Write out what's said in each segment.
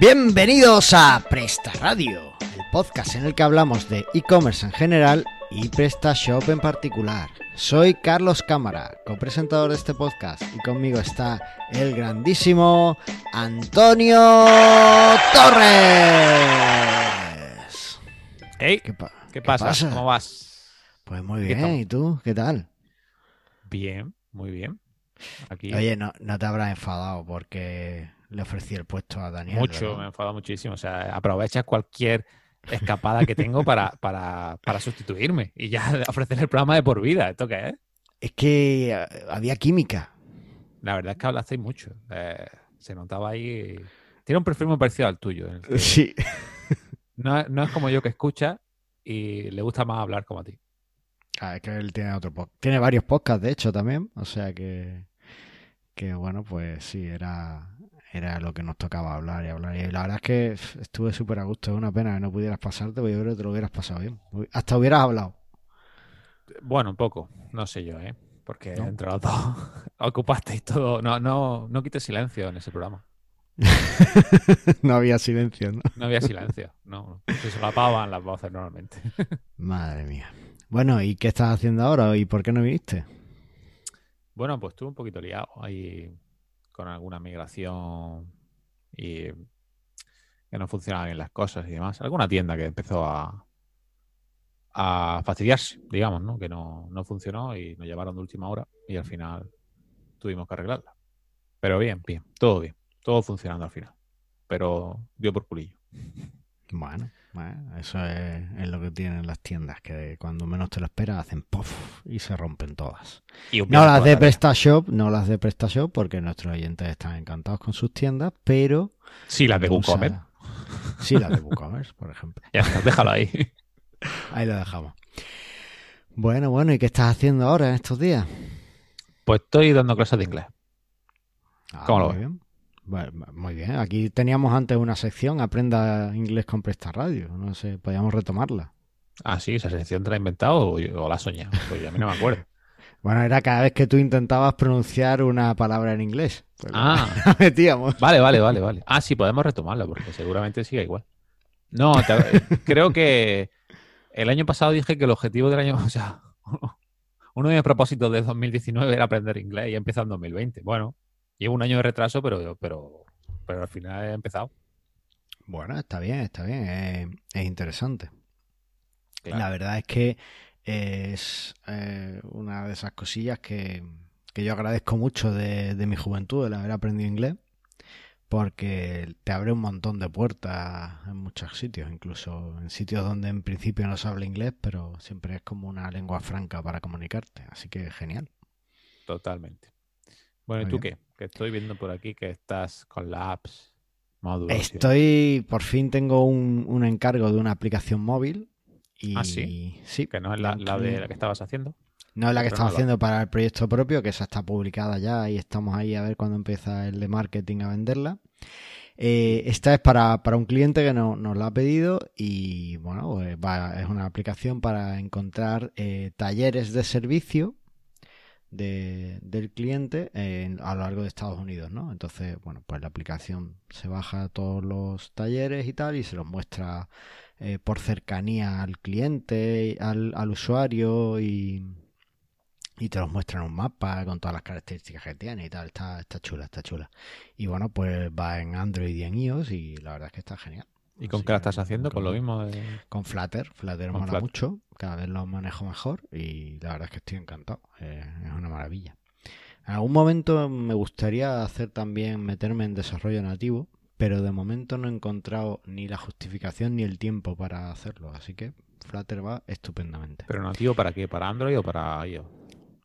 Bienvenidos a Presta Radio, el podcast en el que hablamos de e-commerce en general y PrestaShop en particular. Soy Carlos Cámara, copresentador de este podcast, y conmigo está el grandísimo Antonio Torres. Hey, ¿Qué, pa- ¿qué pasa? pasa? ¿Cómo vas? Pues muy bien. ¿y tú? ¿Qué tal? Bien, muy bien. Aquí Oye, no, no te habrás enfadado porque le ofrecí el puesto a Daniel. mucho, ¿verdad? me enfadado muchísimo. O sea, aprovecha cualquier escapada que tengo para, para, para sustituirme y ya ofrecer el programa de por vida. ¿Esto qué es? Es que eh, había química. La verdad es que hablasteis mucho. Eh, se notaba ahí. Tiene un perfil muy parecido al tuyo. Sí. no, no es como yo que escucha y le gusta más hablar como a ti. Ah, es que él tiene otro podcast. Tiene varios podcasts, de hecho, también. O sea que, que bueno, pues sí, era, era lo que nos tocaba hablar y hablar. Y la verdad es que estuve súper a gusto. Es una pena que no pudieras pasarte, porque yo creo que te lo hubieras pasado bien. Hasta hubieras hablado. Bueno, un poco. No sé yo, ¿eh? Porque No. entre los dos ocupasteis todo. No, no, no quites silencio en ese programa. no había silencio, ¿no? No había silencio, no. Se solapaban las voces normalmente. Madre mía. Bueno, ¿y qué estás haciendo ahora? ¿Y por qué no viniste? Bueno, pues estuve un poquito liado ahí con alguna migración y que no funcionaban bien las cosas y demás. Alguna tienda que empezó a, a fastidiarse, digamos, ¿no? Que no, no funcionó y nos llevaron de última hora y al final tuvimos que arreglarla. Pero bien, bien, todo bien, todo funcionando al final. Pero dio por culillo. Bueno, bueno, eso es, es lo que tienen las tiendas, que cuando menos te lo esperas hacen puff y se rompen todas. Y No las de. PrestaShop, no las de PrestaShop, porque nuestros oyentes están encantados con sus tiendas, pero... Sí, las de WooCommerce. Sí, las de WooCommerce, por ejemplo. Ya está, déjalo ahí. Ahí lo dejamos. Bueno, bueno, ¿y qué estás haciendo ahora en estos días? Pues estoy dando clases de inglés. Ah, ¿Cómo lo ves? bien. Bueno, muy bien. Aquí teníamos antes una sección, Aprenda inglés con Presta Radio. No sé, podíamos retomarla. Ah, sí, esa sección te la he inventado o, o la has soñado. Pues a mí no me acuerdo. Bueno, era cada vez que tú intentabas pronunciar una palabra en inglés. Pues Ah. la metíamos. Vale, vale, vale, vale. Ah, sí, podemos retomarla porque seguramente siga igual. No, te- creo que el año pasado dije que el objetivo del año, o sea, uno de mis propósitos de 2019 era aprender inglés y he empezado en 2020. Bueno, llevo un año de retraso, pero, pero, pero al final he empezado. Bueno, está bien, está bien. Es, es interesante. Claro. La verdad es que es eh, una de esas cosillas que, que yo agradezco mucho de, de mi juventud, el haber aprendido inglés, porque te abre un montón de puertas en muchos sitios, incluso en sitios donde en principio no se habla inglés, pero siempre es como una lengua franca para comunicarte. Así que genial. Totalmente. Bueno, ¿y tú bien. qué? Que estoy viendo por aquí que estás con la apps, módulos. Estoy, por fin tengo un, un encargo de una aplicación móvil. Y Ah, ¿sí? sí, Que no es la, la de la que estabas haciendo. No es la que nueva. haciendo para el proyecto propio, que esa está publicada ya y estamos ahí a ver cuándo empieza el de marketing a venderla. Eh, esta es para, para un cliente que no- nos la ha pedido y bueno, pues va- es una aplicación para encontrar eh, talleres de servicio de- del cliente en- a lo largo de Estados Unidos, ¿no? Entonces, bueno, pues la aplicación se baja todos los talleres y tal y se los muestra eh, por cercanía al cliente, al, al usuario y, y te los muestra en un mapa con todas las características que tiene y tal. Está, está chula, está chula. Y bueno, pues va en Android y en iOS y la verdad es que está genial. ¿Y con qué la estás haciendo? Con lo mismo de... Con Flutter, Flutter Con mola Flutter. mucho, cada vez lo manejo mejor y la verdad es que estoy encantado, eh, es una maravilla. En algún momento me gustaría hacer también meterme en desarrollo nativo, pero de momento no he encontrado ni la justificación ni el tiempo para hacerlo, así que Flutter va estupendamente. ¿Pero nativo para qué? ¿Para Android o para iOS?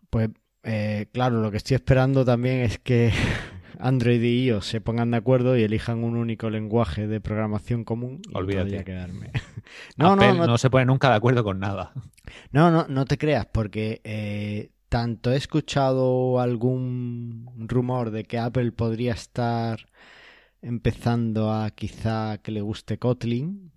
Pues eh, claro, lo que estoy esperando también es que Android y iOS se pongan de acuerdo y elijan un único lenguaje de programación común y Olvídate. podría quedarme. No, Apple no, no, no se pone nunca de acuerdo con nada. No, no, no te creas, porque eh, tanto he escuchado algún rumor de que Apple podría estar empezando a quizá que le guste Kotlin,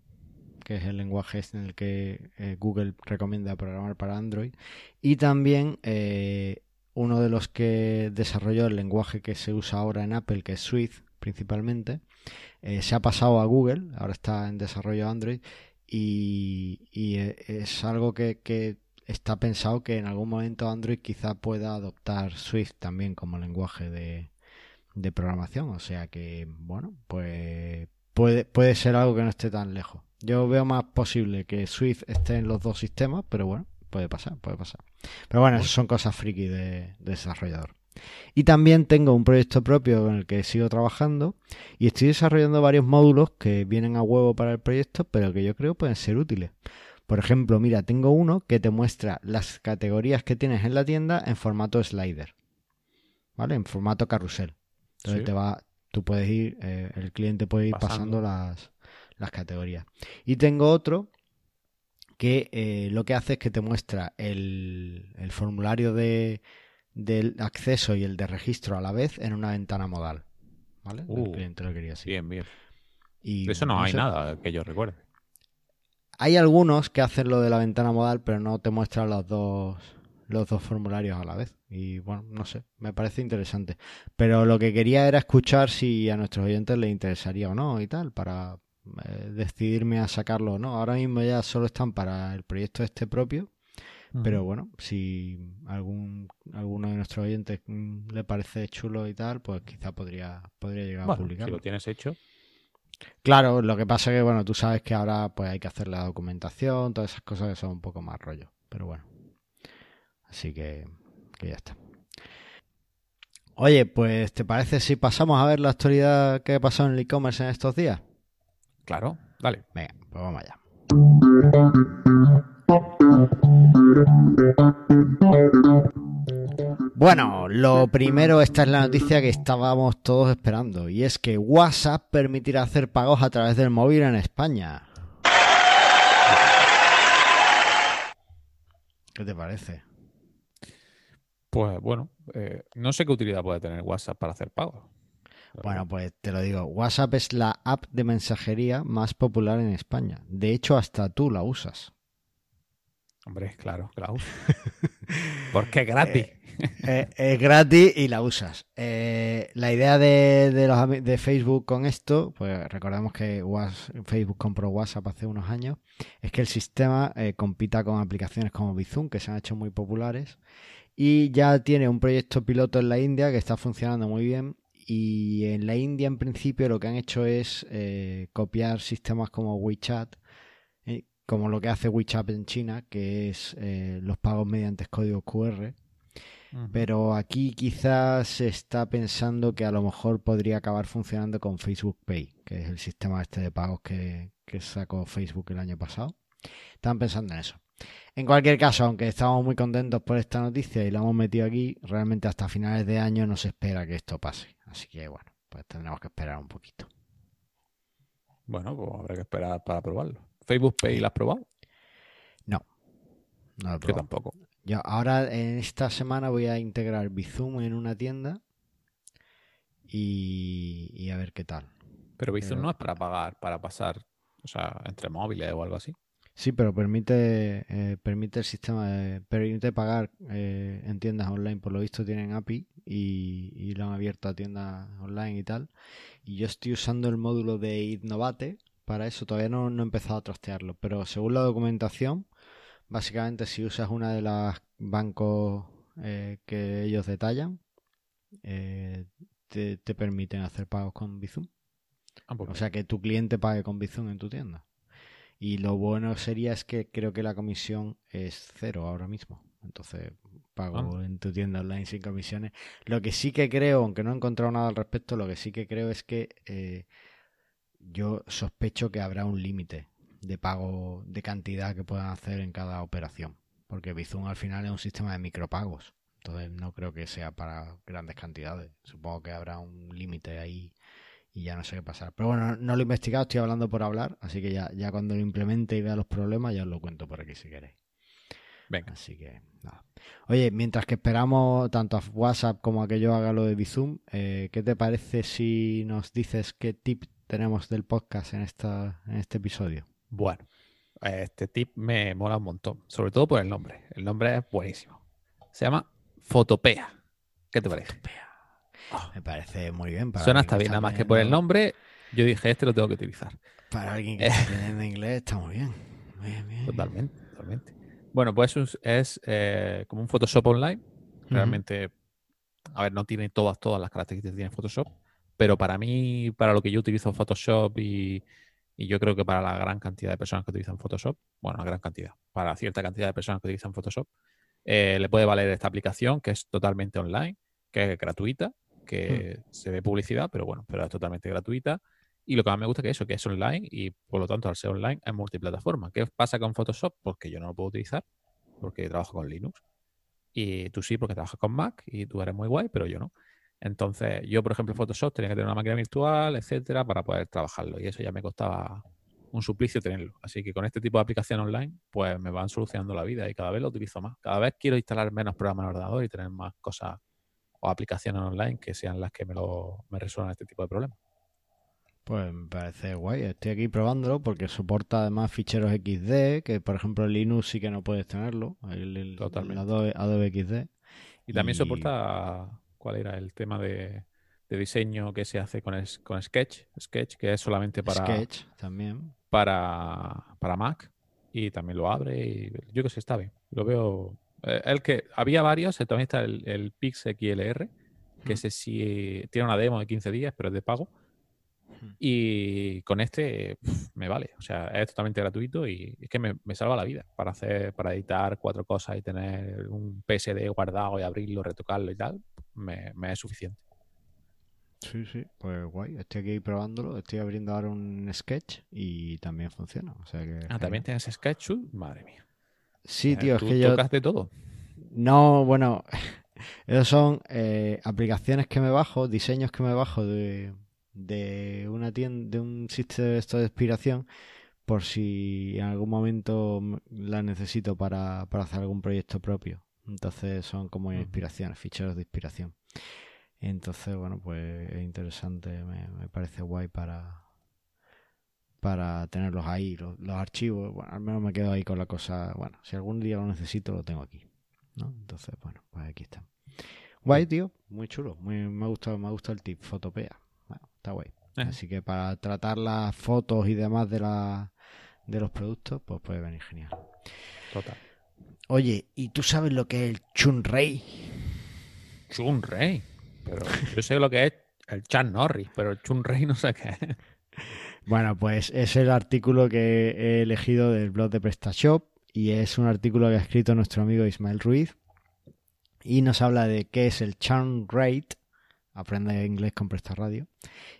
que es el lenguaje este en el que eh, Google recomienda programar para Android, y también eh, uno de los que desarrolló el lenguaje que se usa ahora en Apple, que es Swift, principalmente. Eh, se ha pasado a Google, ahora está en desarrollo Android y, eh, es algo que, está pensado que en algún momento Android quizá pueda adoptar Swift también como lenguaje de, programación. O sea que, bueno, pues puede ser algo que no esté tan lejos. Yo veo más posible que Swift esté en los dos sistemas, pero bueno, puede pasar, puede pasar. Pero bueno, son cosas friki de, desarrollador. Y también tengo un proyecto propio en el que sigo trabajando y estoy desarrollando varios módulos que vienen a huevo para el proyecto, pero que yo creo pueden ser útiles. Por ejemplo, mira, tengo uno que te muestra las categorías que tienes en la tienda en formato slider, ¿vale? En formato carrusel. Entonces te va, tú puedes ir, eh, el cliente puede ir pasando las, las categorías. Y tengo otro que eh, lo que hace es que te muestra el, formulario de, del acceso y el de registro a la vez en una ventana modal. ¿Vale? el uh, cliente lo quería así. Bien, bien. Y, de eso no, hay nada que yo recuerde. Hay algunos que hacen lo de la ventana modal, pero no te muestran los dos, los dos formularios a la vez. Y bueno, no sé, me parece interesante. Pero lo que quería era escuchar si a nuestros oyentes les interesaría o no y tal, para, eh, decidirme a sacarlo o no. Ahora mismo ya solo están para el proyecto este propio. Pero bueno, si algún alguno de nuestros oyentes mm, le parece chulo y tal, pues quizá podría, podría llegar a publicarlo. Si lo tienes hecho. Claro, lo que pasa es que, bueno, tú sabes que ahora pues hay que hacer la documentación, todas esas cosas que son un poco más rollo. Pero bueno. Así que, que ya está. Oye, pues ¿te parece si pasamos a ver la actualidad que ha pasado en el e-commerce en estos días? Claro, dale. Venga, pues vamos allá. Bueno, lo primero, esta es la noticia que estábamos todos esperando, y es que WhatsApp permitirá hacer pagos a través del móvil en España. ¿Qué te parece? Pues bueno, eh, no sé qué utilidad puede tener WhatsApp para hacer pagos. Bueno, pues te lo digo, WhatsApp es la app de mensajería más popular en España. De hecho, hasta tú la usas. Hombre, claro, la uso. Porque es gratis. Eh, eh, es gratis y la usas. Eh, la idea de, los, de Facebook con esto, pues recordemos que Facebook compró WhatsApp hace unos años, es que el sistema compita con aplicaciones como Bizum, que se han hecho muy populares, y ya tiene un proyecto piloto en la India que está funcionando muy bien y en la India, en principio, lo que han hecho es eh, copiar sistemas como WeChat, eh, como lo que hace WeChat en China, que es eh, los pagos mediante código QR. Pero aquí quizás se está pensando que a lo mejor podría acabar funcionando con Facebook Pay, que es el sistema este de pagos que, que sacó Facebook el año pasado. Están pensando en eso. En cualquier caso, aunque estamos muy contentos por esta noticia y la hemos metido aquí, realmente hasta finales de año no se espera que esto pase. Así que bueno, pues tendremos que esperar un poquito. Bueno, pues habrá que esperar para probarlo. ¿Facebook Pay lo has probado? No, no lo he probado. Yo tampoco. Yo ahora en esta semana voy a integrar Bizum en una tienda y, a ver qué tal. Pero Bizum no es para pagar, para pasar, o sea, entre móviles o algo así. Sí, pero permite, eh, permite el sistema, de, permite pagar eh, en tiendas online. Por lo visto tienen API y, lo han abierto a tiendas online y tal. Y yo estoy usando el módulo de Innovate para eso. Todavía no, he empezado a trastearlo, pero según la documentación, básicamente si usas una de las bancos eh, que ellos detallan, te, te, permiten hacer pagos con Bizum. Ah, pues o sea que tu cliente pague con Bizum en tu tienda. Y lo bueno sería es que creo que la comisión es cero ahora mismo. Entonces pago ah. en tu tienda online sin comisiones. Lo que sí que creo, aunque no he encontrado nada al respecto, lo que sí que creo es que eh, yo sospecho que habrá un límite de pago de cantidad que puedan hacer en cada operación. Porque Bizum al final es un sistema de micropagos. Entonces no creo que sea para grandes cantidades. Supongo que habrá un límite ahí y ya no sé qué pasar. Pero bueno, no lo he investigado, estoy hablando por hablar, así que ya, ya cuando lo implemente y vea los problemas ya os lo cuento por aquí si queréis. Venga. Así que nada. Oye, mientras que esperamos tanto a WhatsApp como a que yo haga lo de Bizum, eh, ¿qué te parece si nos dices qué tip tenemos del podcast en, esta, en este episodio? Bueno, este tip me mola un montón, sobre todo por el nombre. El nombre es buenísimo. Se llama Fotopea. ¿Qué te parece? Oh. Me parece muy bien. Para Suena hasta bien, nada más que por el nombre, yo dije, este lo tengo que utilizar. Para alguien que está aprendiendo inglés está muy bien. Totalmente, totalmente. Bueno, pues es, eh, como un Photoshop online. Realmente, a ver, no tiene todas, todas las características que tiene Photoshop, pero para mí, para lo que yo utilizo Photoshop y, y yo creo que para la gran cantidad de personas que utilizan Photoshop, bueno, la gran cantidad, para cierta cantidad de personas que utilizan Photoshop, eh, le puede valer esta aplicación que es totalmente online, que es gratuita, que hmm. se ve publicidad, pero bueno, pero es totalmente gratuita. Y lo que más me gusta es que eso, que es online y por lo tanto al ser online es multiplataforma. ¿Qué pasa con Photoshop? Porque pues yo no lo puedo utilizar porque trabajo con Linux. Y tú sí porque trabajas con Mac y tú eres muy guay, pero yo no. Entonces, yo, por ejemplo, Photoshop tenía que tener una máquina virtual, etcétera, para poder trabajarlo. Y eso ya me costaba un suplicio tenerlo. Así que con este tipo de aplicación online, pues me van solucionando la vida y cada vez lo utilizo más. Cada vez quiero instalar menos programas en ordenador y tener más cosas o aplicaciones online que sean las que me, lo, me resuelvan este tipo de problemas. Pues me parece guay. Estoy aquí probándolo porque soporta además ficheros XD, que por ejemplo Linux sí que no puedes tenerlo. El, Totalmente. Adobe, XD. Y también soporta, ¿cuál era? El tema de, diseño que se hace con, con Sketch. Sketch, que es solamente para... Sketch también. Para, para Mac. Y también lo abre y yo que sé, está bien. Lo veo el que había varios, eh, también está el, el PixXLR, que ese sí tiene una demo de 15 días, pero es de pago. Y con este me vale, o sea, es totalmente gratuito y es que me, salva la vida para hacer, para editar cuatro cosas y tener un PSD guardado y abrirlo, retocarlo y tal, me, es suficiente. Sí, sí, pues guay, estoy aquí probándolo, estoy abriendo ahora un sketch y también funciona. O sea que, ah, también tienes sketch, madre mía. Sí, tío, es que yo. tocas de todo? No, bueno, esos son eh, aplicaciones que me bajo, diseños que me bajo de, de una tienda, de un sitio de esto de inspiración, por si en algún momento la necesito para, para hacer algún proyecto propio. Entonces son como inspiraciones, ficheros de inspiración. Entonces, bueno, pues es interesante, me, me parece guay para, para tenerlos ahí, los, archivos. Bueno, al menos me quedo ahí con la cosa. Bueno, si algún día lo necesito, lo tengo aquí. ¿no? Entonces, bueno, pues aquí está. Guay, tío, muy chulo. Muy, me ha gustado, me ha gustado el tip, fotopea. Bueno, está guay. Eh. Así que para tratar las fotos y demás de la, de los productos, pues puede venir genial. Total. Oye, ¿y tú sabes lo que es el Chun Rey? Chun Rey. Pero yo sé lo que es el Chan Norris, pero el Chun Rey no sé qué es. Bueno, pues es el artículo que he elegido del blog de PrestaShop y es un artículo que ha escrito nuestro amigo Ismael Ruiz y nos habla de qué es el churn rate, aprende inglés con PrestaRadio,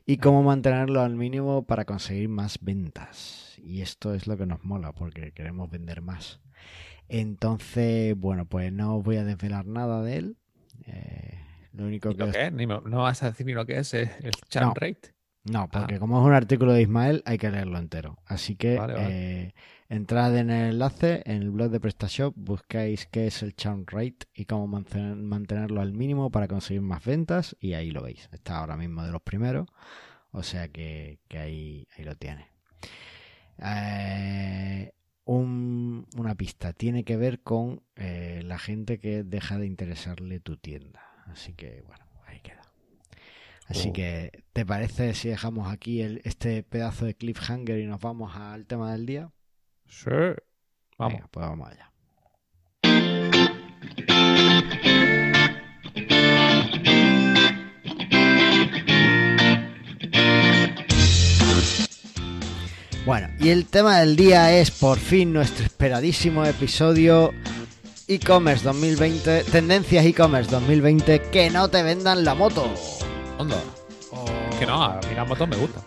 y cómo mantenerlo al mínimo para conseguir más ventas. Y esto es lo que nos mola porque queremos vender más. Entonces, bueno, pues no os voy a desvelar nada de él. Eh, lo único que... no vas a decir ni lo que es el churn rate. No, ah. porque como es un artículo de Ismael, hay que leerlo entero. Así que eh, entrad en el enlace en el blog de PrestaShop, buscáis qué es el churn rate y cómo mantenerlo al mínimo para conseguir más ventas y ahí lo veis. Está ahora mismo de los primeros, o sea que, ahí, ahí, lo tiene. Eh, una pista tiene que ver con eh, la gente que deja de interesarle tu tienda. Así que bueno. Así que, ¿te parece si dejamos aquí el, este pedazo de cliffhanger y nos vamos al tema del día? Sí. Vamos. pues vamos allá. Bueno, y el tema del día es por fin nuestro esperadísimo episodio e-commerce 2020, tendencias e-commerce 2020, que no te vendan la moto. Onda. Que no, a mí me gusta.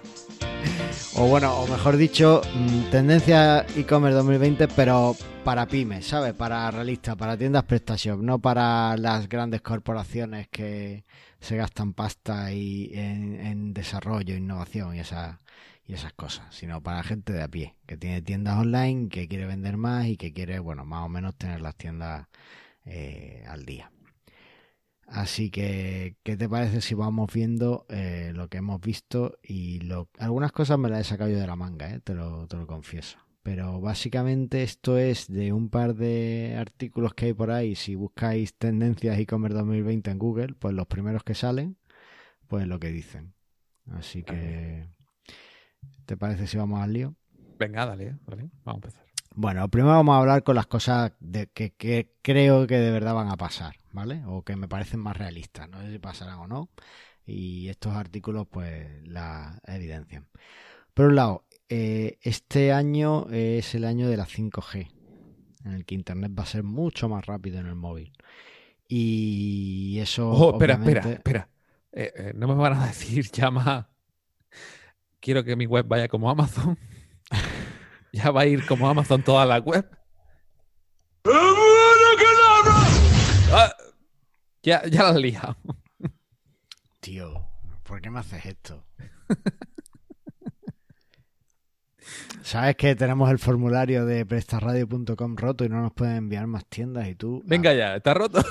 O bueno, o mejor dicho, mm, tendencia e-commerce 2020, pero para pymes, ¿sabes? Para realistas, para tiendas PrestaShop, no para las grandes corporaciones que se gastan pasta y en, desarrollo, innovación y, esa, y esas cosas, sino para gente de a pie, que tiene tiendas online, que quiere vender más y que quiere, bueno, más o menos tener las tiendas eh, al día. Así que, ¿qué te parece si vamos viendo eh, lo que hemos visto? Y lo, algunas cosas me las he sacado yo de la manga, eh, te, lo, te lo confieso. Pero básicamente esto es de un par de artículos que hay por ahí. Si buscáis tendencias e-commerce 2020 en Google, pues los primeros que salen pues lo que dicen. Así que, ¿te parece si vamos al lío? Venga, dale, vamos a empezar. Bueno, primero vamos a hablar con las cosas de que, que creo que de verdad van a pasar, ¿vale? O que me parecen más realistas. No sé si pasarán o no. Y estos artículos, pues, la evidencian. Por un lado, eh, este año es el año de la 5G, en el que Internet va a ser mucho más rápido en el móvil. Y eso. Oh, espera, obviamente- espera, espera. Eh, eh, no me van a decir llama. Quiero que mi web vaya como Amazon. ya va a ir como Amazon toda la web. Ya, ya la has liado. Tío, ¿por qué me haces esto? Sabes que tenemos el formulario de prestarradio.com roto y no nos pueden enviar más tiendas y tú... Venga ah, ya, está roto.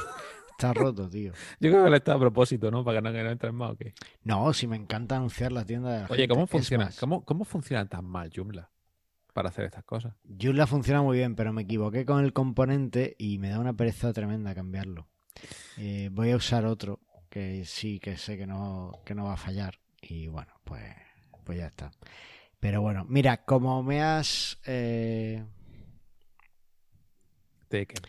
estás roto, tío. Yo creo que le está a propósito, ¿no? Para que no, que no entren más, ¿o qué? No, si me encanta anunciar la tienda de la Oye, gente. ¿cómo funciona? ¿Cómo, ¿Cómo funciona tan mal Joomla para hacer estas cosas? Joomla funciona muy bien, pero me equivoqué con el componente y me da una pereza tremenda cambiarlo. Eh, voy a usar otro que sí que sé que no, que no va a fallar. Y bueno, pues, pues ya está. Pero bueno, mira, como me has... eh, Taken.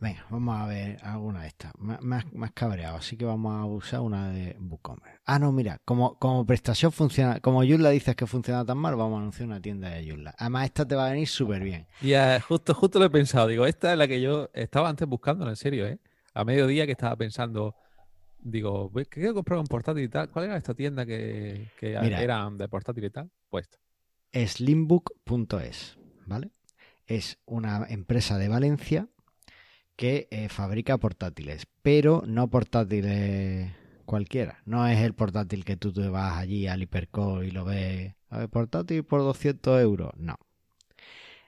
Venga, vamos a ver alguna de estas. Me, has, me has cabreado, así que vamos a usar una de WooCommerce. Ah, no, mira, como, como prestación funciona, como Joomla dices que funciona tan mal, vamos a anunciar una tienda de Joomla. Además, esta te va a venir súper bien. Ya, justo, justo lo he pensado. Digo, esta es la que yo estaba antes buscando, en serio, ¿eh? A mediodía que estaba pensando, digo, "Voy- que quiero comprar un portátil y tal. ¿Cuál era esta tienda que, que Mira. eran de portátil y tal? Pues esta. Slimbook.es, ¿vale? Es una empresa de Valencia que eh, fabrica portátiles, pero no portátiles cualquiera. No es el portátil que tú te vas allí al Hiperco y lo ves, a ver, portátil por 200 euros. No.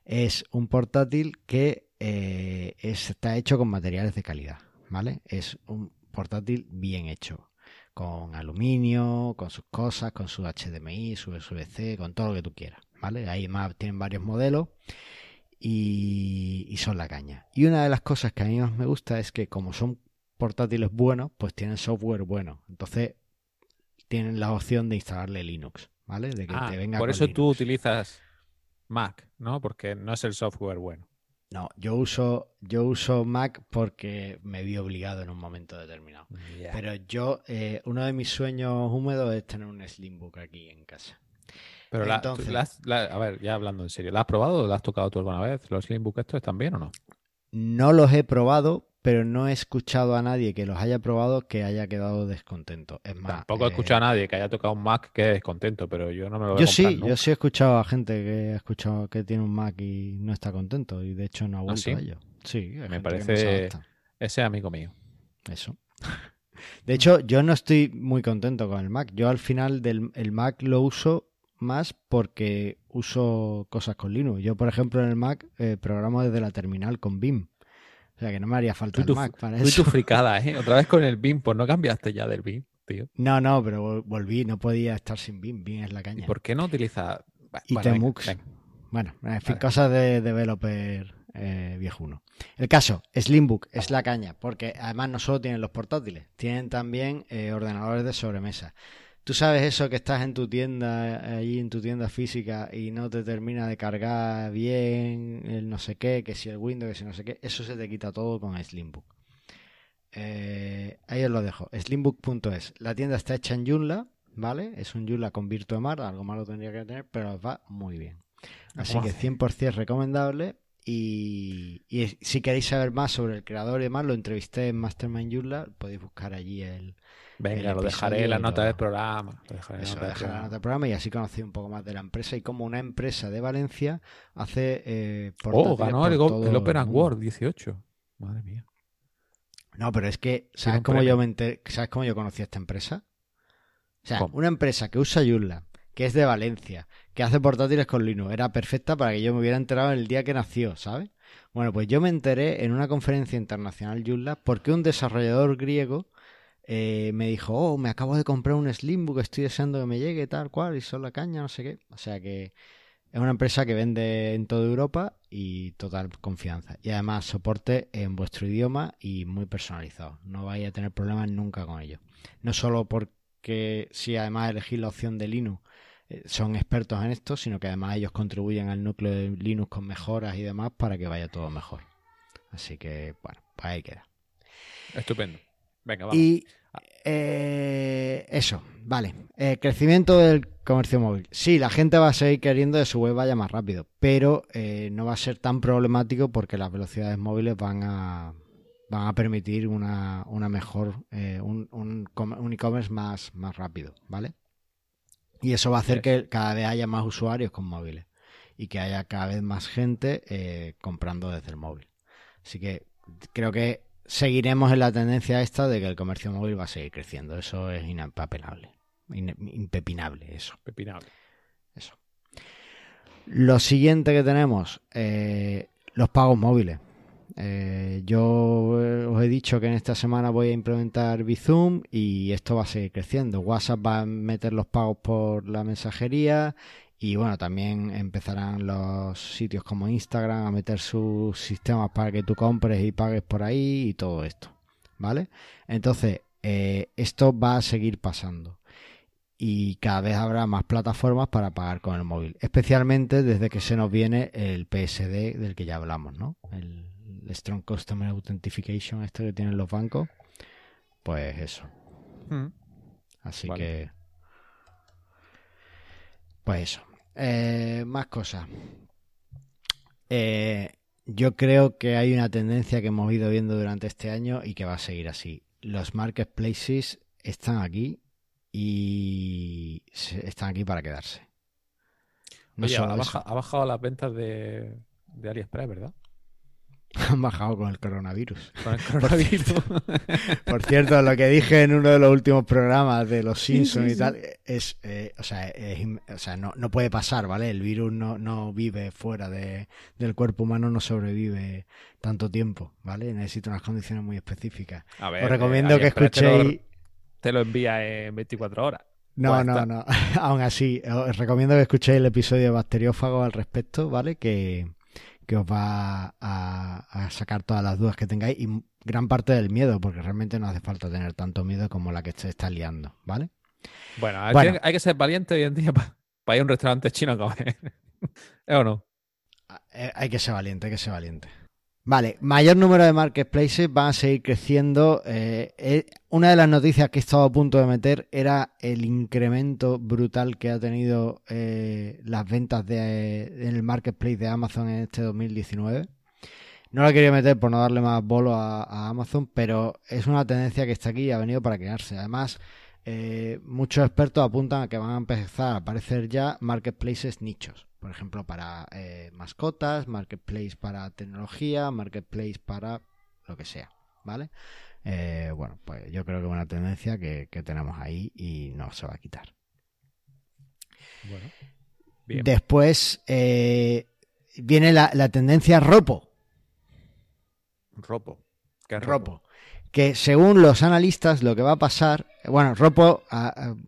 Es un portátil que eh, es- está hecho con materiales de calidad, ¿vale? Es un portátil bien hecho, con aluminio, con sus cosas, con su HDMI, su USB-C, con todo lo que tú quieras, ¿vale? Ahí más tienen varios modelos y, y son la caña. Y una de las cosas que a mí más me gusta es que como son portátiles buenos, pues tienen software bueno. Entonces tienen la opción de instalarle Linux, ¿vale? De que Ah, te venga por eso tú utilizas Mac, ¿no? Porque no es el software bueno. No, yo uso, yo uso Mac porque me vi obligado en un momento determinado. Pero yo, eh, uno de mis sueños húmedos es tener un Slimbook aquí en casa. Pero la- entonces- la a ver, ya hablando en serio, ¿la has probado o la has tocado tú alguna vez? ¿Los Slimbook estos están bien o no? No los he probado, pero no he escuchado a nadie que los haya probado que haya quedado descontento. Es más, Tampoco he eh, escuchado a nadie que haya tocado un Mac que descontento, pero yo no me lo voy a Yo sí, yo sí he escuchado a gente que ha escuchado que tiene un Mac y no está contento y de hecho no ha vuelto sí? a ello. Sí, no parece-. Ese es amigo mío. Eso. De hecho, yo no estoy muy contento con el Mac. Yo al final del el Mac lo uso más porque uso cosas con Linux. Yo, por ejemplo, en el Mac eh, programo desde la terminal con BIM. O sea que no me haría falta Tú el Mac para Tú eso. tu fricada, ¿eh? Otra vez con el BIM, pues no cambiaste ya del BIM, tío. No, no, pero vol- volví, no podía estar sin BIM. BIM es la ¿Y caña. por qué no utilizas...? Bah, Y bueno, venga, Temux. venga. Bueno, en fin, Vale. cosas de developer eh, viejuno. El caso, Slimbook es la caña, porque además no solo tienen los portátiles, tienen también eh, ordenadores de sobremesa. Tú sabes eso que estás en tu tienda, eh, allí en tu tienda física y no te termina de cargar bien el no sé qué, que si el Windows, que si no sé qué, eso se te quita todo con Slimbook. Eh, ahí os lo dejo, slimbook.es. La tienda está hecha en Joomla, ¿vale? Es un Joomla con Virtuemar, algo malo tendría que tener, pero os va muy bien. Así ¿Cómo que hace? 100% recomendable. Y, y si queréis saber más sobre el creador y demás, lo entrevisté en Mastermind Joomla. Podéis buscar allí el. Venga, lo dejaré en la nota del programa. Lo dejaré en la nota del dejar la programa. nota del programa y así conocéis un poco más de la empresa y cómo una empresa de Valencia hace. Eh, Oh, ganó por el, todo el Open. Word 18. Madre mía. No, pero es que, ¿sabes cómo yo me enteré- ¿sabes cómo yo conocí a esta empresa? O sea, ¿Cómo? una empresa que usa Joomla, que es de Valencia, que hace portátiles con Linux, era perfecta para que yo me hubiera enterado el día que nació, ¿sabes? Bueno, pues yo me enteré en una conferencia internacional Joomla porque un desarrollador griego eh, me dijo, oh, me acabo de comprar un Slimbook, estoy deseando que me llegue tal cual, y son la caña, no sé qué. O sea que es una empresa que vende en toda Europa y total confianza. Y además soporte en vuestro idioma y muy personalizado. No vais a tener problemas nunca con ello. No solo porque si además elegís la opción de Linux eh, son expertos en esto, sino que además ellos contribuyen al núcleo de Linux con mejoras y demás para que vaya todo mejor. Así que, bueno, pues ahí queda. Estupendo. Venga, vamos. Y eh, eso, vale. Eh, crecimiento del comercio móvil. Sí, la gente va a seguir queriendo que su web vaya más rápido, pero eh, no va a ser tan problemático porque las velocidades móviles van a, van a permitir una, una mejor, un, un, e-commerce más, más rápido, ¿vale? Y eso va a hacer que cada vez haya más usuarios con móviles y que haya cada vez más gente comprando desde el móvil. Así que creo que seguiremos en la tendencia esta de que el comercio móvil va a seguir creciendo. Eso es inapelable. impepinable, eso. Pepinable. Eso. Lo siguiente que tenemos, eh, los pagos móviles. Eh, yo os he dicho que en esta semana voy a implementar Bizum y esto va a seguir creciendo. WhatsApp va a meter los pagos por la mensajería y bueno, también empezarán los sitios como Instagram a meter sus sistemas para que tú compres y pagues por ahí y todo esto. ¿Vale? Entonces, eh, esto va a seguir pasando. Y cada vez habrá más plataformas para pagar con el móvil. Especialmente desde que se nos viene el PSD del que ya hablamos, ¿no? El, Strong Customer Authentication, este que tienen los bancos. Pues eso. Hmm. Así que. Pues eso. Eh, más cosas. Eh, yo creo que hay una tendencia que hemos ido viendo durante este año y que va a seguir así. Los marketplaces están aquí y están aquí para quedarse. ha, bajado las ventas de, de AliExpress, ¿verdad? Han bajado con el coronavirus. Por cierto, lo que dije en uno de los últimos programas de los Simpsons y tal, es, eh, o sea, o sea no, no, puede pasar, ¿vale? El virus no, no vive fuera de, del cuerpo humano, no sobrevive tanto tiempo, ¿vale? Necesita unas condiciones muy específicas. os recomiendo que escuchéis... Te lo, envía en 24 horas. No, no, no. Aún así, os recomiendo que escuchéis el episodio de Bacteriófago al respecto, ¿vale? Que que os va a, sacar todas las dudas que tengáis y gran parte del miedo, porque realmente no hace falta tener tanto miedo como la que se está liando, ¿vale? Bueno, hay, que ser valiente hoy en día para, ir a un restaurante chino a comer. ¿Eh o no? Eh, hay que ser valiente, hay que ser valiente. Vale, mayor número de marketplaces van a seguir creciendo. Eh, eh, una de las noticias que he estado a punto de meter era el incremento brutal que ha tenido eh, las ventas en el marketplace de Amazon en este 2019. No la quería meter por no darle más bolo a, Amazon, pero es una tendencia que está aquí y ha venido para quedarse. Además, muchos expertos apuntan a que van a empezar a aparecer ya marketplaces nichos por ejemplo, para eh, mascotas, marketplace para tecnología, marketplace para lo que sea, ¿vale? Eh, bueno, pues yo creo que es una tendencia que, tenemos ahí y no se va a quitar. Bueno, Después eh, viene la, tendencia ropo. Ropo. ¿Qué ropo? ropo? Que según los analistas lo que va a pasar, bueno, ropo,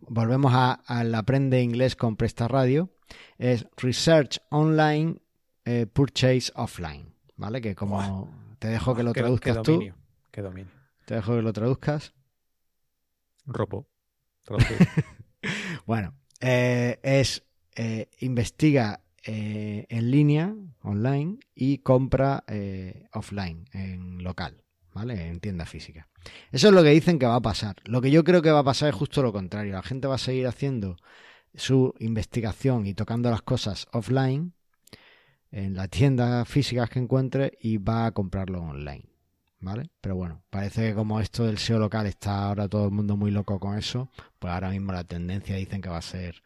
volvemos al aprende inglés con Presta Radio, es Research Online, eh, Purchase Offline. ¿Vale? Que como te dejo que lo traduzcas tú. Qué dominio. Te dejo que lo traduzcas. Ropo. bueno, eh, es eh, investiga en línea, online, y compra offline, en local, ¿vale? En tienda física. Eso es lo que dicen que va a pasar. Lo que yo creo que va a pasar es justo lo contrario. La gente va a seguir haciendo su investigación y tocando las cosas offline en la tienda física que encuentre y va a comprarlo online. ¿Vale? Pero bueno, parece que como esto del SEO local está ahora todo el mundo muy loco con eso, pues ahora mismo la tendencia dicen que va a ser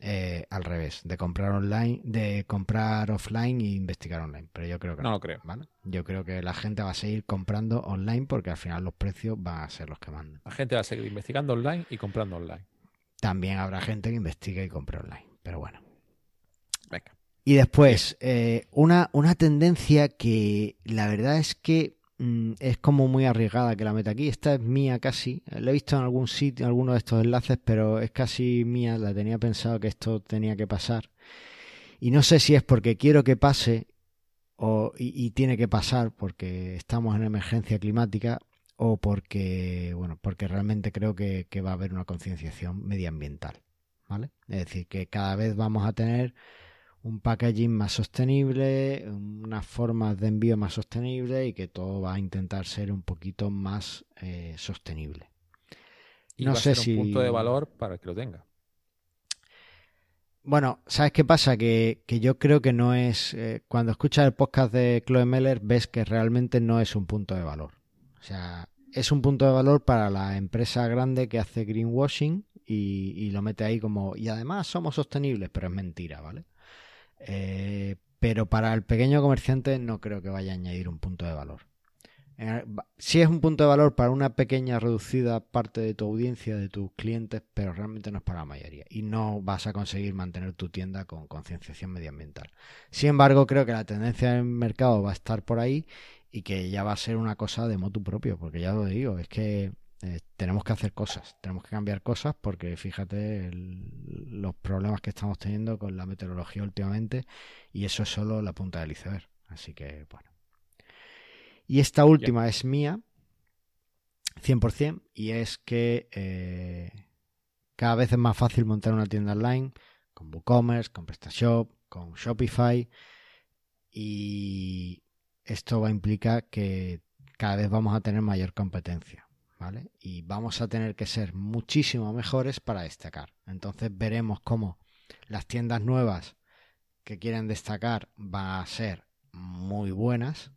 eh, al revés, de comprar online, de comprar offline e investigar online. Pero yo creo que no, lo creo. ¿vale? Yo creo que la gente va a seguir comprando online porque al final los precios van a ser los que mandan. La gente va a seguir investigando online y comprando online. También habrá gente que investigue y compre online, pero bueno. Venga. Y después, eh, una, una tendencia que la verdad es que mm, es como muy arriesgada que la meta aquí. Esta es mía casi. La he visto en algún sitio, en alguno de estos enlaces, pero es casi mía. La tenía pensado que esto tenía que pasar. Y no sé si es porque quiero que pase o, y, y tiene que pasar porque estamos en emergencia climática o porque, bueno, porque realmente creo que, que va a haber una concienciación medioambiental, ¿vale? Es decir, que cada vez vamos a tener un packaging más sostenible, unas formas de envío más sostenibles y que todo va a intentar ser un poquito más eh, sostenible. Y no va sé a ser si... un punto de valor para que lo tenga. Bueno, ¿sabes qué pasa? Que, que yo creo que no es... Eh, cuando escuchas el podcast de Chloe Meller ves que realmente no es un punto de valor. O sea, es un punto de valor para la empresa grande que hace greenwashing y, lo mete ahí como... Y además somos sostenibles, pero es mentira, ¿vale? Eh, pero para el pequeño comerciante no creo que vaya a añadir un punto de valor. Eh, sí es un punto de valor para una pequeña reducida parte de tu audiencia, de tus clientes, pero realmente no es para la mayoría. Y no vas a conseguir mantener tu tienda con concienciación medioambiental. Sin embargo, creo que la tendencia del mercado va a estar por ahí y que ya va a ser una cosa de motu propio, porque ya lo digo, es que eh, tenemos que hacer cosas, tenemos que cambiar cosas porque fíjate los problemas que estamos teniendo con la meteorología últimamente y eso es solo la punta del iceberg. Así que bueno. Y esta última es mía, 100%, y es que eh, cada vez es más fácil montar una tienda online con WooCommerce, con PrestaShop, con Shopify y esto va a implicar que cada vez vamos a tener mayor competencia. ¿vale? Y vamos a tener que ser muchísimo mejores para destacar. Entonces veremos cómo las tiendas nuevas que quieren destacar van a ser muy buenas,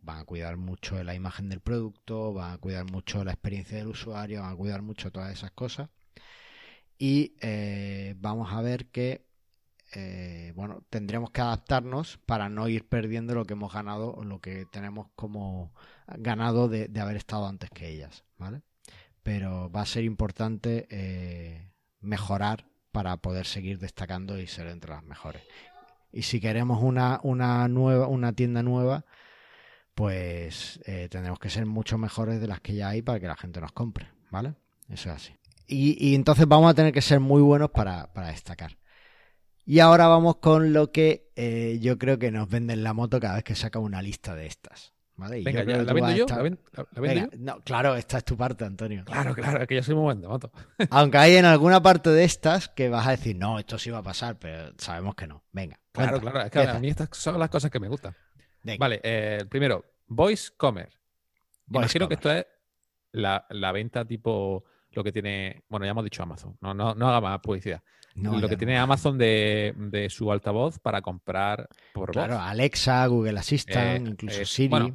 van a cuidar mucho la imagen del producto, van a cuidar mucho la experiencia del usuario, van a cuidar mucho todas esas cosas. Y eh, vamos a ver que eh, bueno, tendremos que adaptarnos para no ir perdiendo lo que hemos ganado lo que tenemos como ganado de, haber estado antes que ellas, ¿vale? Pero va a ser importante eh, mejorar para poder seguir destacando y ser entre las mejores. Y si queremos una, una nueva, una tienda nueva, pues eh, tendremos que ser mucho mejores de las que ya hay para que la gente nos compre, ¿vale? Eso es así. Y, entonces vamos a tener que ser muy buenos para destacar. Y ahora vamos con lo que eh, yo creo que nos venden la moto cada vez que saca una lista de estas. ¿vale? Venga, ¿la vendo yo? ¿La, vendo yo? No, claro, esta es tu parte, Antonio. Claro, claro, que yo soy muy buen de moto. Aunque hay en alguna parte de estas que vas a decir, no, esto sí va a pasar, pero sabemos que no. Venga. Claro, claro, es que a mí estas son las cosas que me gustan. Vale, eh, primero, Voice Comer. Imagino que esto es la, la venta tipo lo que tiene, bueno, ya hemos dicho Amazon, no, no, no haga más publicidad. lo que tiene Amazon de, su altavoz para comprar por claro, Alexa, Google Assistant, eh, incluso eh, Siri.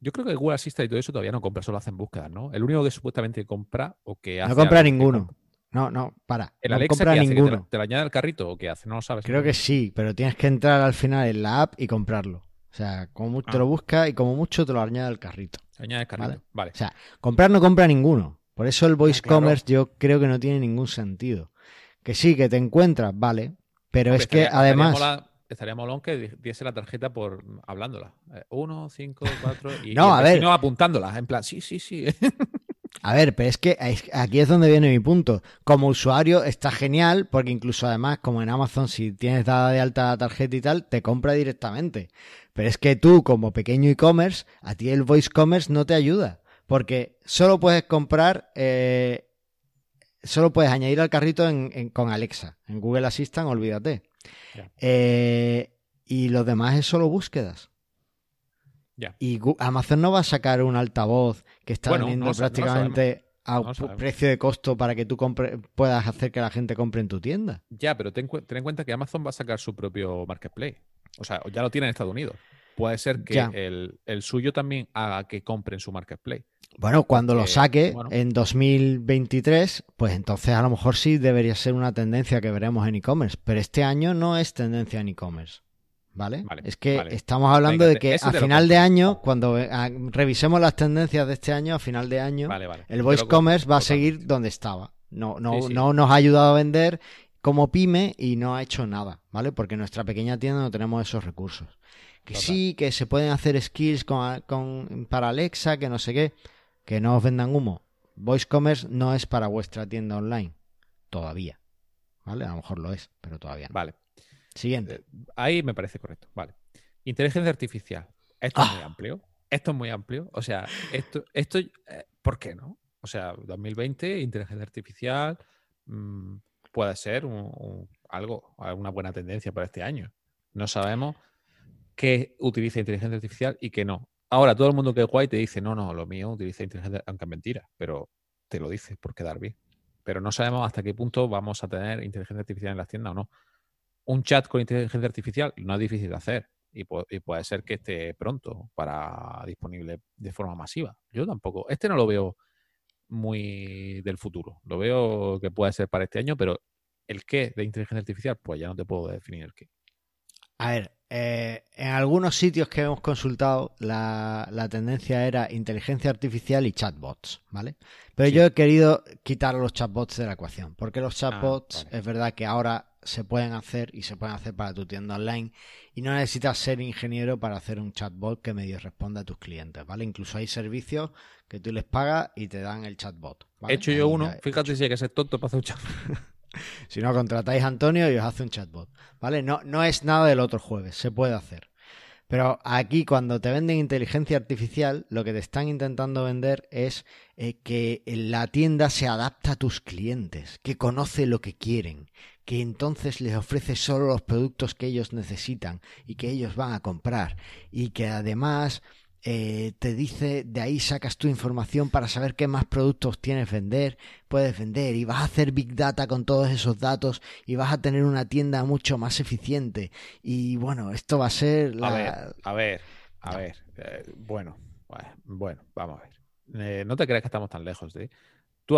yo creo que Google Assistant y todo eso todavía no compra, solo hacen búsquedas, ¿no? El único que supuestamente compra o que hace. No compra ninguno. No, no, para. ¿El no Alexa compra ninguno. ¿Te, lo añade al carrito o qué hace? No lo sabes. Creo que sí, pero tienes que entrar al final en la app y comprarlo. O sea, como mucho te lo ah. busca y como mucho te lo añade al carrito. Añade al carrito, vale. O sea, comprar no compra ninguno. Por eso el voice commerce yo creo que no tiene ningún sentido. Que sí, que te encuentras, vale, pero es que además... Estaría, molón que diese la tarjeta por hablándola. Eh, uno, cinco, cuatro y, no, a ver. apuntándola. En plan, sí, sí, sí. A ver, pero es que aquí es donde viene mi punto. Como usuario está genial, porque incluso además, como en Amazon, si tienes dada de alta la tarjeta y tal, te compra directamente. Pero es que tú, como pequeño e-commerce, a ti el voice commerce no te ayuda. Porque solo puedes comprar, eh, solo puedes añadir al carrito con Alexa. En Google Assistant, olvídate. Eh, y lo demás es solo búsquedas. Y Amazon no va a sacar un altavoz que está vendiendo prácticamente a precio de costo para que tú puedas hacer que la gente compre en tu tienda. Ya, pero ten, en cuenta que Amazon va a sacar su propio marketplace. O sea, ya lo tiene en Estados Unidos. Puede ser que el, el, suyo también haga que compren su marketplace. Bueno, cuando lo saque en 2023, pues entonces a lo mejor sí debería ser una tendencia que veremos en e-commerce, pero este año no es tendencia en e-commerce. ¿Vale? es que estamos hablando de que a final de año, cuando eh, revisemos las tendencias de este año, a final de año, el voice commerce va a seguir donde estaba. No, no, no nos ha ayudado a vender como pyme y no ha hecho nada, ¿vale? Porque en nuestra pequeña tienda no tenemos esos recursos. Que sí, que se pueden hacer skills con, con, para Alexa, que no sé qué que no os vendan humo. Voice Commerce no es para vuestra tienda online. Todavía. ¿Vale? A lo mejor lo es, pero todavía no. Vale. Siguiente. Eh, ahí me parece correcto. Vale. Inteligencia artificial. Esto es muy ah. amplio. esto es muy amplio. O sea, esto, esto eh, ¿por qué no? O sea, 2020, inteligencia artificial mm, puede ser un, algo, una buena tendencia para este año. No sabemos qué utiliza inteligencia artificial y qué no. Ahora, todo el mundo que es guay te dice, no, no, lo mío utiliza inteligencia, aunque es mentira, pero te lo dice por quedar bien. Pero no sabemos hasta qué punto vamos a tener inteligencia artificial en las tiendas o no. Un chat con inteligencia artificial no es difícil de hacer y, puede ser que esté pronto para disponible de forma masiva. Yo tampoco. Este no lo veo muy del futuro. Lo veo que puede ser para este año, pero el qué de inteligencia artificial, pues ya no te puedo definir el qué. A ver, eh, en algunos sitios que hemos consultado, la, tendencia era inteligencia artificial y chatbots, ¿vale? Pero yo he querido quitar los chatbots de la ecuación, porque los ah, chatbots es verdad que ahora se pueden hacer y se pueden hacer para tu tienda online y no necesitas ser ingeniero para hacer un chatbot que medio responda a tus clientes, ¿vale? Incluso hay servicios que tú les pagas y te dan el chatbot. He hecho yo uno, fíjate si hay que ser tonto para hacer un chatbot. si no, contratáis a Antonio y os hace un chatbot. ¿Vale? No, no es nada del otro jueves, se puede hacer. Pero aquí cuando te venden inteligencia artificial, lo que te están intentando vender es eh, que la tienda se adapta a tus clientes, que conoce lo que quieren, que entonces les ofrece solo los productos que ellos necesitan y que ellos van a comprar y que además eh, te dice, de ahí sacas tu información para saber qué más productos tienes vender, puedes vender y vas a hacer big data con todos esos datos y vas a tener una tienda mucho más eficiente. Y bueno, esto va a ser... A ver, a ver, a ver. Eh, bueno, bueno, vamos a ver. Eh, no te creas que estamos tan lejos. de Tú,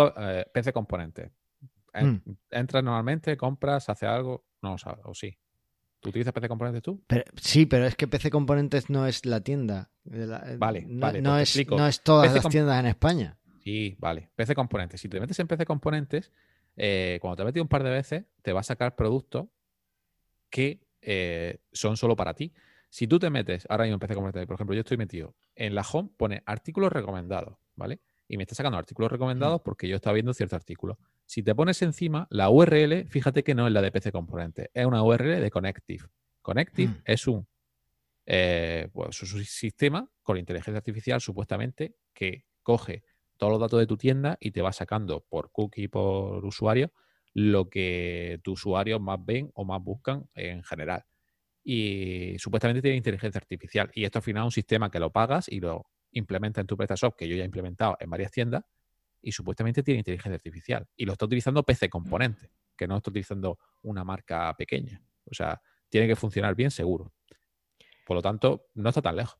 PC Componente. Mm. Entras normalmente, compras, hace algo, no, o, o sí. ¿Tú utilizas PC Componentes tú? sí, pero es que PC Componentes no es la tienda. Eh, vale, no, vale. No es, no es, todas las tiendas en España. Sí, vale. PC Componentes. Si te metes en PC Componentes, eh, cuando te has metido un par de veces, te va a sacar productos que eh, son solo para ti. Si tú te metes ahora mismo en PC Componentes, por ejemplo, yo estoy metido en la home, pone artículos recomendados, ¿vale? Y me está sacando artículos recomendados porque yo estaba viendo cierto artículo. Si te pones encima, la URL, fíjate que no es la de PC Componente, es una URL de Connective. Connective mm. es un, eh, pues, un sistema con inteligencia artificial supuestamente que coge todos los datos de tu tienda y te va sacando por cookie, por usuario, lo que tus usuarios más ven o más buscan en general. Y supuestamente tiene inteligencia artificial. Y esto al final es un sistema que lo pagas y lo implementa en tu PrestaShop, que yo ya he implementado en varias tiendas, y supuestamente tiene inteligencia artificial. Y lo está utilizando PC Componente, que no está utilizando una marca pequeña. O sea, tiene que funcionar bien seguro. Por lo tanto, no está tan lejos.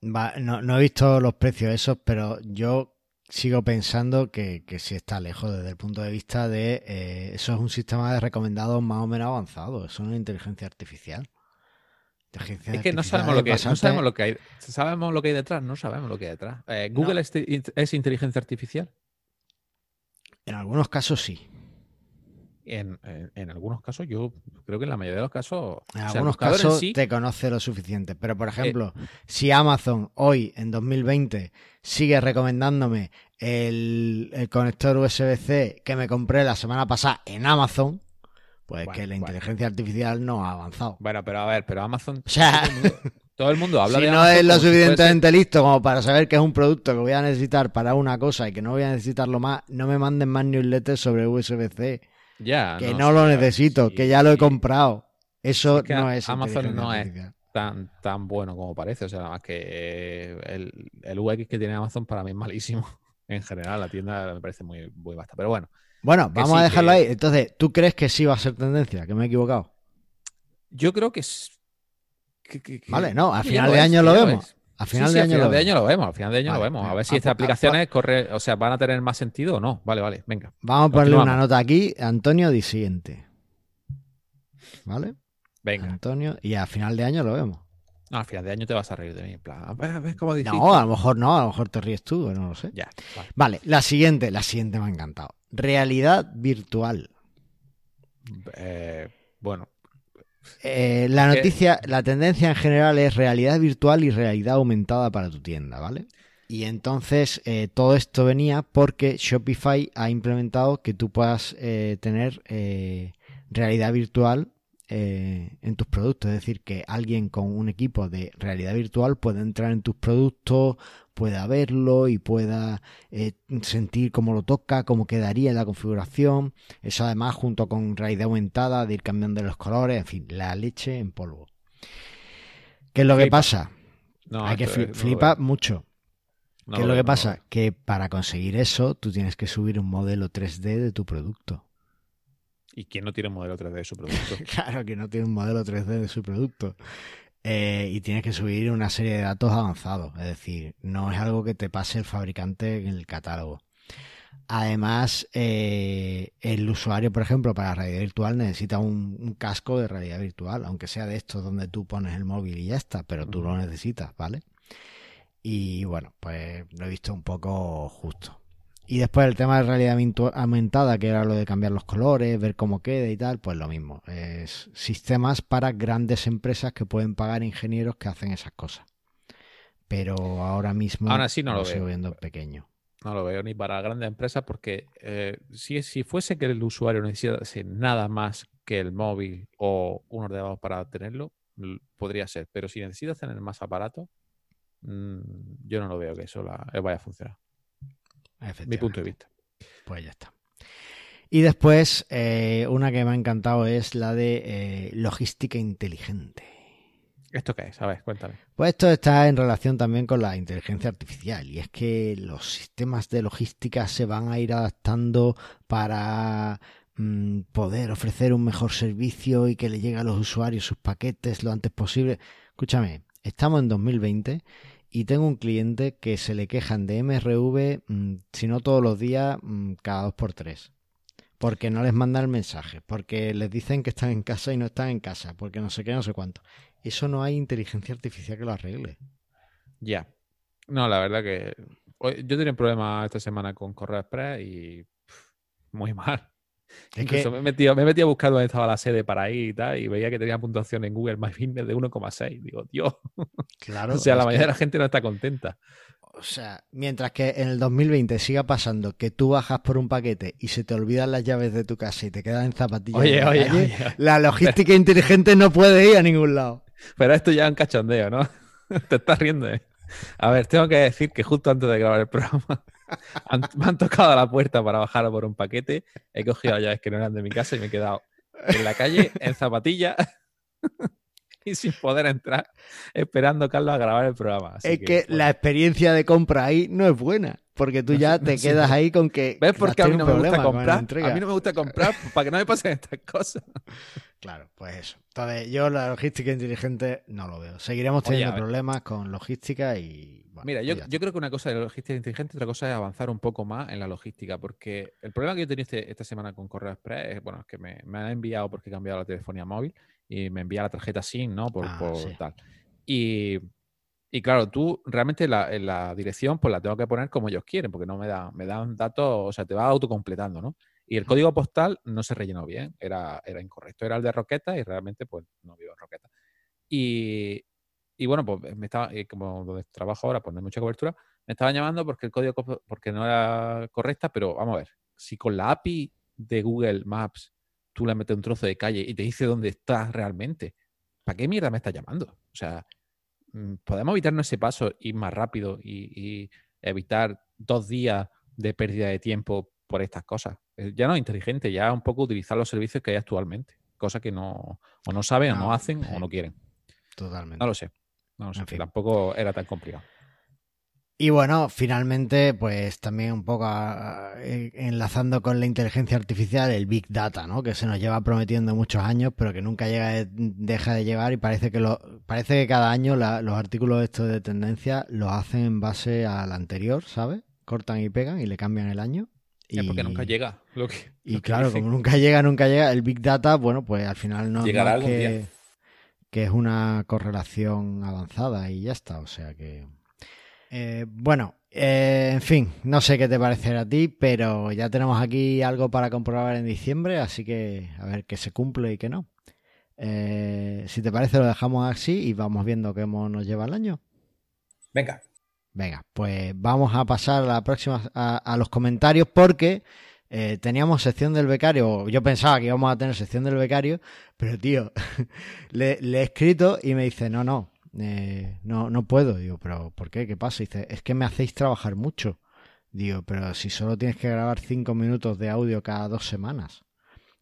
no, he visto los precios esos, pero yo sigo pensando que, que sí está lejos desde el punto de vista de eh, eso es un sistema de recomendados más o menos avanzado, eso es una inteligencia artificial. es que no sabemos lo que, no sabemos lo que hay. ¿Sabemos lo que hay detrás? No sabemos lo que hay detrás. Eh, ¿Google es inteligencia artificial? En algunos casos sí. En, algunos casos, yo creo que en la mayoría de los casos. En algunos casos te conoce lo suficiente. Pero, por ejemplo, eh, si Amazon hoy, en 2020, sigue recomendándome el, conector USB-C que me compré la semana pasada en Amazon, pues que la inteligencia artificial no ha avanzado. Bueno, pero a ver, pero Amazon. O sea, todo el mundo habla si no es lo suficientemente listo como para saber que es un producto que voy a necesitar para una cosa y que no voy a necesitarlo más, no me manden más newsletters sobre USB-C. Ya. Que no, lo necesito, que ya lo he comprado. Eso no es. Amazon no es tan, tan bueno como parece. O sea, nada más que eh, el, el, UX que tiene Amazon para mí es malísimo. En general, la tienda me parece muy, muy basta. Pero bueno. Bueno, vamos a dejarlo ahí. Entonces, ¿tú crees que sí va a ser tendencia? Que me he equivocado. Yo creo que vale, no, a final de año lo vemos. A final, de, año lo de año lo vemos. A final de año lo vemos. A ver si estas aplicaciones corre, o sea, van a tener más sentido o no. Vale, vale, venga. Vamos a ponerle una nota aquí, Antonio Disiente. ¿Vale? Venga. Antonio, y a final de año lo vemos. No, a final de año te vas a reír de mí. En plan, a ver, cómo No, a lo mejor no, a lo mejor te ríes tú, no lo sé. Ya. Vale. la siguiente, la siguiente me ha encantado. Realidad virtual. Eh, bueno, eh, la noticia, la tendencia en general es realidad virtual y realidad aumentada para tu tienda, ¿vale? Y entonces eh, todo esto venía porque Shopify ha implementado que tú puedas eh, tener realidad virtual eh, en tus productos. Es decir, que alguien con un equipo de realidad virtual puede entrar en tus productos, pueda verlo y pueda eh, sentir cómo lo toca, cómo quedaría la configuración. Eso además junto con realidad aumentada, de ir cambiando los colores, en fin, la leche en polvo. ¿Qué es lo que pasa? Hay que flipar mucho. ¿Qué es lo que pasa? Que para conseguir eso tú tienes que subir un modelo 3D de tu producto. ¿Y quién no tiene un modelo 3D de su producto? claro, que no tiene un modelo 3D de su producto. Eh, y tienes que subir una serie de datos avanzados. Es decir, no es algo que te pase el fabricante en el catálogo. Además, eh, el usuario, por ejemplo, para realidad virtual necesita un, casco de realidad virtual, aunque sea de estos donde tú pones el móvil y ya está, pero tú lo necesitas, ¿vale? Y bueno, pues lo he visto un poco justo. Y después el tema de realidad aumentada, que era lo de cambiar los colores, ver cómo queda y tal, pues lo mismo. Es sistemas para grandes empresas que pueden pagar ingenieros que hacen esas cosas. Pero ahora mismo ahora sí no lo, sigo viendo pequeño. No lo veo ni para grandes empresas porque eh, si, si fuese que el usuario necesitase nada más que el móvil o un ordenador para tenerlo, podría ser. Pero si necesitas tener más aparato, Mm, yo no lo veo que eso eh, vaya a funcionar. Mi punto de vista. Pues ya está. Y después, eh, una que me ha encantado es la de eh, logística inteligente. ¿Esto qué es? A ver, cuéntame. Pues esto está en relación también con la inteligencia artificial y es que los sistemas de logística se van a ir adaptando para mm, poder ofrecer un mejor servicio y que le llegue a los usuarios sus paquetes lo antes posible. Escúchame, Estamos en 2020 y tengo un cliente que se le quejan de MRV, mm, si no todos los días, mm, cada dos por tres. Porque no les mandan el mensaje, porque les dicen que están en casa y no están en casa, porque no sé qué, no sé cuánto. Eso no hay inteligencia artificial que lo arregle. Ya. No, la verdad que yo tenía un problema esta semana con Correo Express y muy mal. Incluso me, he metido, me he a buscar dónde estaba la sede para ir y tal, y veía que tenía puntuación en Google My Business de 1,6. Digo, Dios. Claro. o sea, la mayoría de la gente no está contenta. O sea, mientras que en el 2020 siga pasando que tú bajas por un paquete y se te olvidan las llaves de tu casa y te quedas en zapatillas. Oye, oye, oye, La logística inteligente no puede ir a ningún lado. Pero esto ya es un cachondeo, ¿no? te estás riendo, ¿eh? A ver, tengo que decir que justo antes de grabar el programa me han tocado la puerta para bajar por un paquete. He cogido las llaves que no eran de mi casa y me he quedado en la calle, en zapatilla y sin poder entrar, esperando a Carlos a grabar el programa. es que, la experiencia de compra ahí no es buena. Porque tú ya te quedas ahí con que. ¿Ves por qué a mí no me gusta comprar? A mí no me gusta comprar para que no me pasen estas cosas. Claro, pues eso. Entonces, yo la logística inteligente no lo veo. Seguiremos teniendo problemas con logística y. Mira, yo, pues yo, creo que una cosa es la logística inteligente, otra cosa es avanzar un poco más en la logística, porque el problema que yo tenía este, esta semana con Correo Express es, bueno, es que me, me han enviado porque he cambiado la telefonía móvil y me envía la tarjeta SIM, ¿no? Por, ah, tal. Y, y, claro, tú realmente la, la dirección pues la tengo que poner como ellos quieren, porque no me, da, me dan datos, o sea, te va autocompletando, ¿no? Y el código postal no se rellenó bien, era, era incorrecto. Era el de Roqueta y realmente pues no vivo en Roqueta. Y, y bueno, pues me estaba, eh, como donde trabajo ahora, pues no hay mucha cobertura, me estaban llamando porque el código porque no era correcta, pero vamos a ver, si con la API de Google Maps tú le metes un trozo de calle y te dice dónde estás realmente, ¿para qué mierda me estás llamando? O sea, mm, podemos evitarnos ese paso, ir más rápido y evitar dos días de pérdida de tiempo por estas cosas. Eh, ya no es inteligente, ya un poco utilizar los servicios que hay actualmente, cosa que no, o no saben, o no hacen, o no quieren. Totalmente. No lo sé. No lo sé. Tampoco era tan complicado. Y bueno, finalmente, pues también un poco eh, enlazando con la inteligencia artificial, el Big Data, ¿no? Que se nos lleva prometiendo muchos años, pero que nunca llega, deja de llegar y parece que lo, parece que cada año los artículos estos de tendencia los hacen en base al anterior, ¿sabes? Cortan y pegan y le cambian el año. Y, porque nunca llega. y claro, como nunca llega, nunca llega, el Big Data, bueno, pues al final no, es que, que, es una correlación avanzada y ya está. O sea que. Eh, bueno, eh, en fin, no sé qué te parecerá a ti, pero ya tenemos aquí algo para comprobar en diciembre, así que a ver qué se cumple y qué no. Eh, si te parece, lo dejamos así y vamos viendo cómo nos lleva el año. Venga. Venga, pues vamos a pasar a la próxima a, los comentarios porque eh, teníamos sección del becario, yo pensaba que íbamos a tener sección del becario, pero tío, le, he escrito y me dice, no, no, eh, no, no puedo. Digo, pero ¿por qué? ¿Qué pasa? dice, es que me hacéis trabajar mucho. Digo, pero si solo tienes que grabar cinco minutos de audio cada dos semanas.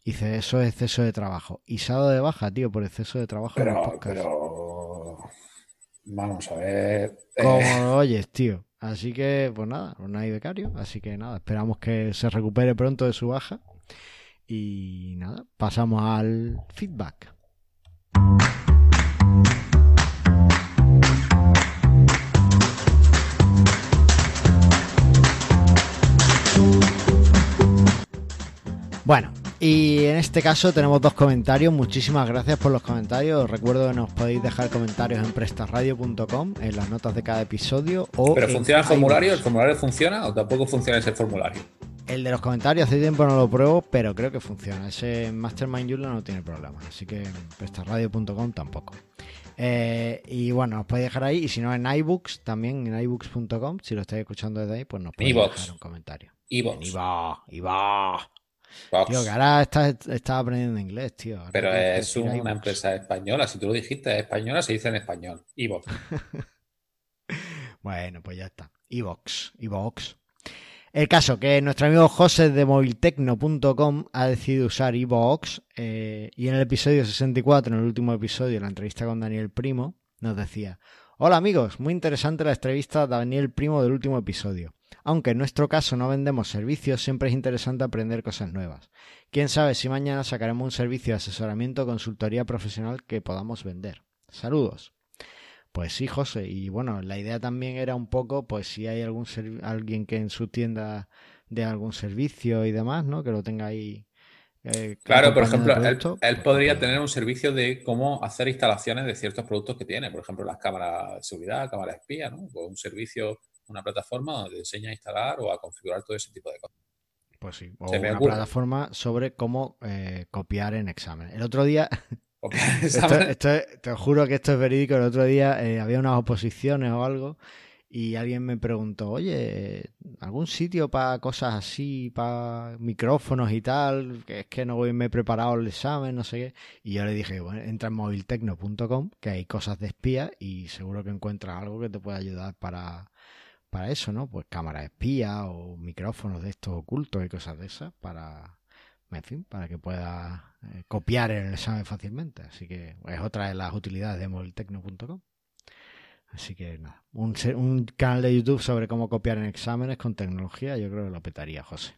Dice, eso es exceso de trabajo. Y se ha dado de baja, tío, por exceso de trabajo. Pero, pero... Vamos a ver. Como eh. oyes, tío. Así que, pues nada, no hay becario. Así que nada, esperamos que se recupere pronto de su baja. Y nada, pasamos al feedback. Bueno, y en este caso tenemos dos comentarios. Muchísimas gracias por los comentarios. recuerdo que nos podéis dejar comentarios en prestarradio.com, en las notas de cada episodio. O ¿Pero funciona el formulario? ¿El formulario funciona o tampoco funciona ese formulario? El de los comentarios hace tiempo no lo pruebo, pero creo que funciona. Ese Mastermind Joomla no tiene problema. Así que prestarradio.com tampoco. Eh, y bueno, os podéis dejar ahí. Y si no, en iBooks, también en iBooks.com, si lo estáis escuchando desde ahí, pues nos podéis dejar un comentario. iBooks. Iba, iba. Tío, que ahora estás, aprendiendo inglés, tío. Pero es una empresa española. Si tú lo dijiste, es española, se dice en español. Evox. bueno, pues ya está. Evox. Evox. El caso que nuestro amigo José de moviltecno.com ha decidido usar Evox eh, y en el episodio 64, en el último episodio, la entrevista con Daniel Primo, nos decía, hola amigos, muy interesante la entrevista a Daniel Primo del último episodio. Aunque en nuestro caso no vendemos servicios, siempre es interesante aprender cosas nuevas. Quién sabe si mañana sacaremos un servicio de asesoramiento o consultoría profesional que podamos vender. Saludos. Pues sí, José. Y bueno, la idea también era un poco, pues si hay algún alguien que en su tienda de algún servicio y demás, ¿no? Que lo tenga ahí. Eh, claro, por ejemplo, él, él, podría tener un servicio de cómo hacer instalaciones de ciertos productos que tiene, por ejemplo, las cámaras de seguridad, cámaras espía, ¿no? O un servicio una plataforma donde te enseña a instalar o a configurar todo ese tipo de cosas. Pues sí, o una plataforma sobre cómo eh, copiar en examen. El otro día, esto, te juro que esto es verídico, el otro día eh, había unas oposiciones o algo y alguien me preguntó, oye, ¿algún sitio para cosas así, para micrófonos y tal? Que es que no me he preparado el examen, no sé qué. Y yo le dije, bueno, entra en moviltecno.com, que hay cosas de espía y seguro que encuentras algo que te pueda ayudar para, para eso, ¿no? Pues cámara espía o micrófonos de estos ocultos y cosas de esas para, en fin, para que pueda eh, copiar el examen fácilmente. Así que es otra de las utilidades de moviltecno.com. Así que nada, un, un, canal de YouTube sobre cómo copiar en exámenes con tecnología, yo creo que lo petaría, José.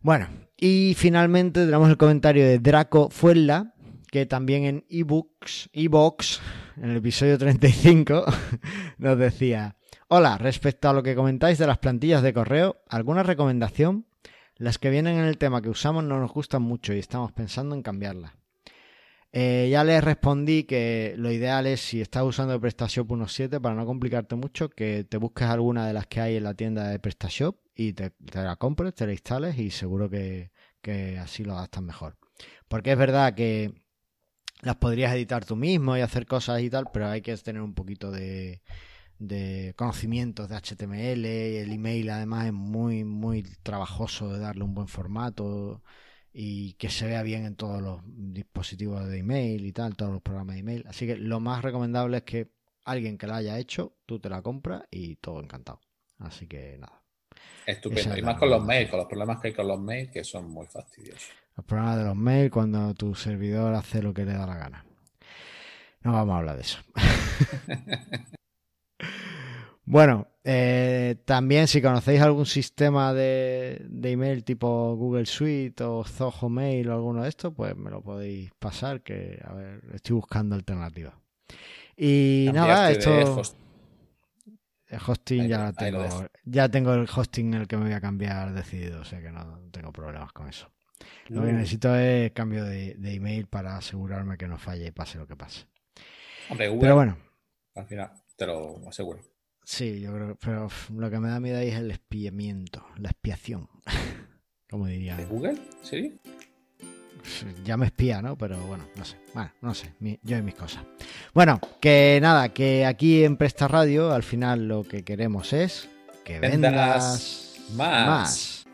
Bueno, y finalmente tenemos el comentario de Draco Fuella, que también en ebooks, ebooks, en el episodio 35, nos decía, Hola, respecto a lo que comentáis de las plantillas de correo, ¿alguna recomendación? Las que vienen en el tema que usamos no nos gustan mucho y estamos pensando en cambiarlas. Eh, ya les respondí que lo ideal es, si estás usando PrestaShop 1.7, para no complicarte mucho, que te busques alguna de las que hay en la tienda de PrestaShop y te, la compres, te la instales y seguro que, que así lo adaptas mejor. Porque es verdad que las podrías editar tú mismo y hacer cosas y tal, pero hay que tener un poquito de, de conocimientos de HTML, el email además es muy, muy trabajoso de darle un buen formato y que se vea bien en todos los dispositivos de email y tal, todos los programas de email. Así que lo más recomendable es que alguien que la haya hecho, tú te la compras y todo encantado. Así que nada. Estupendo. Y más con los mails, con los problemas que hay con los mails que son muy fastidiosos. Los problemas de los mails cuando tu servidor hace lo que le da la gana. No vamos a hablar de eso. Bueno, eh, también si conocéis algún sistema de, email tipo Google Suite o Zoho Mail o alguno de estos, pues me lo podéis pasar, que a ver, estoy buscando alternativas. Y nada, esto... El hosting ya tengo. Ya tengo el hosting en el que me voy a cambiar decidido, o sea que no tengo problemas con eso. Lo que necesito es cambio de, email para asegurarme que no falle y pase lo que pase. Hombre, Pero bueno. Al final, te lo aseguro. Sí, yo creo, pero lo que me da miedo ahí es el espiamiento, la expiación, como diría. ¿De Google? ¿Sí? Ya me espía, ¿no? Pero bueno, no sé. Bueno, no sé, yo y mis cosas. Bueno, que nada, que aquí en Presta Radio al final lo que queremos es que vendas, más.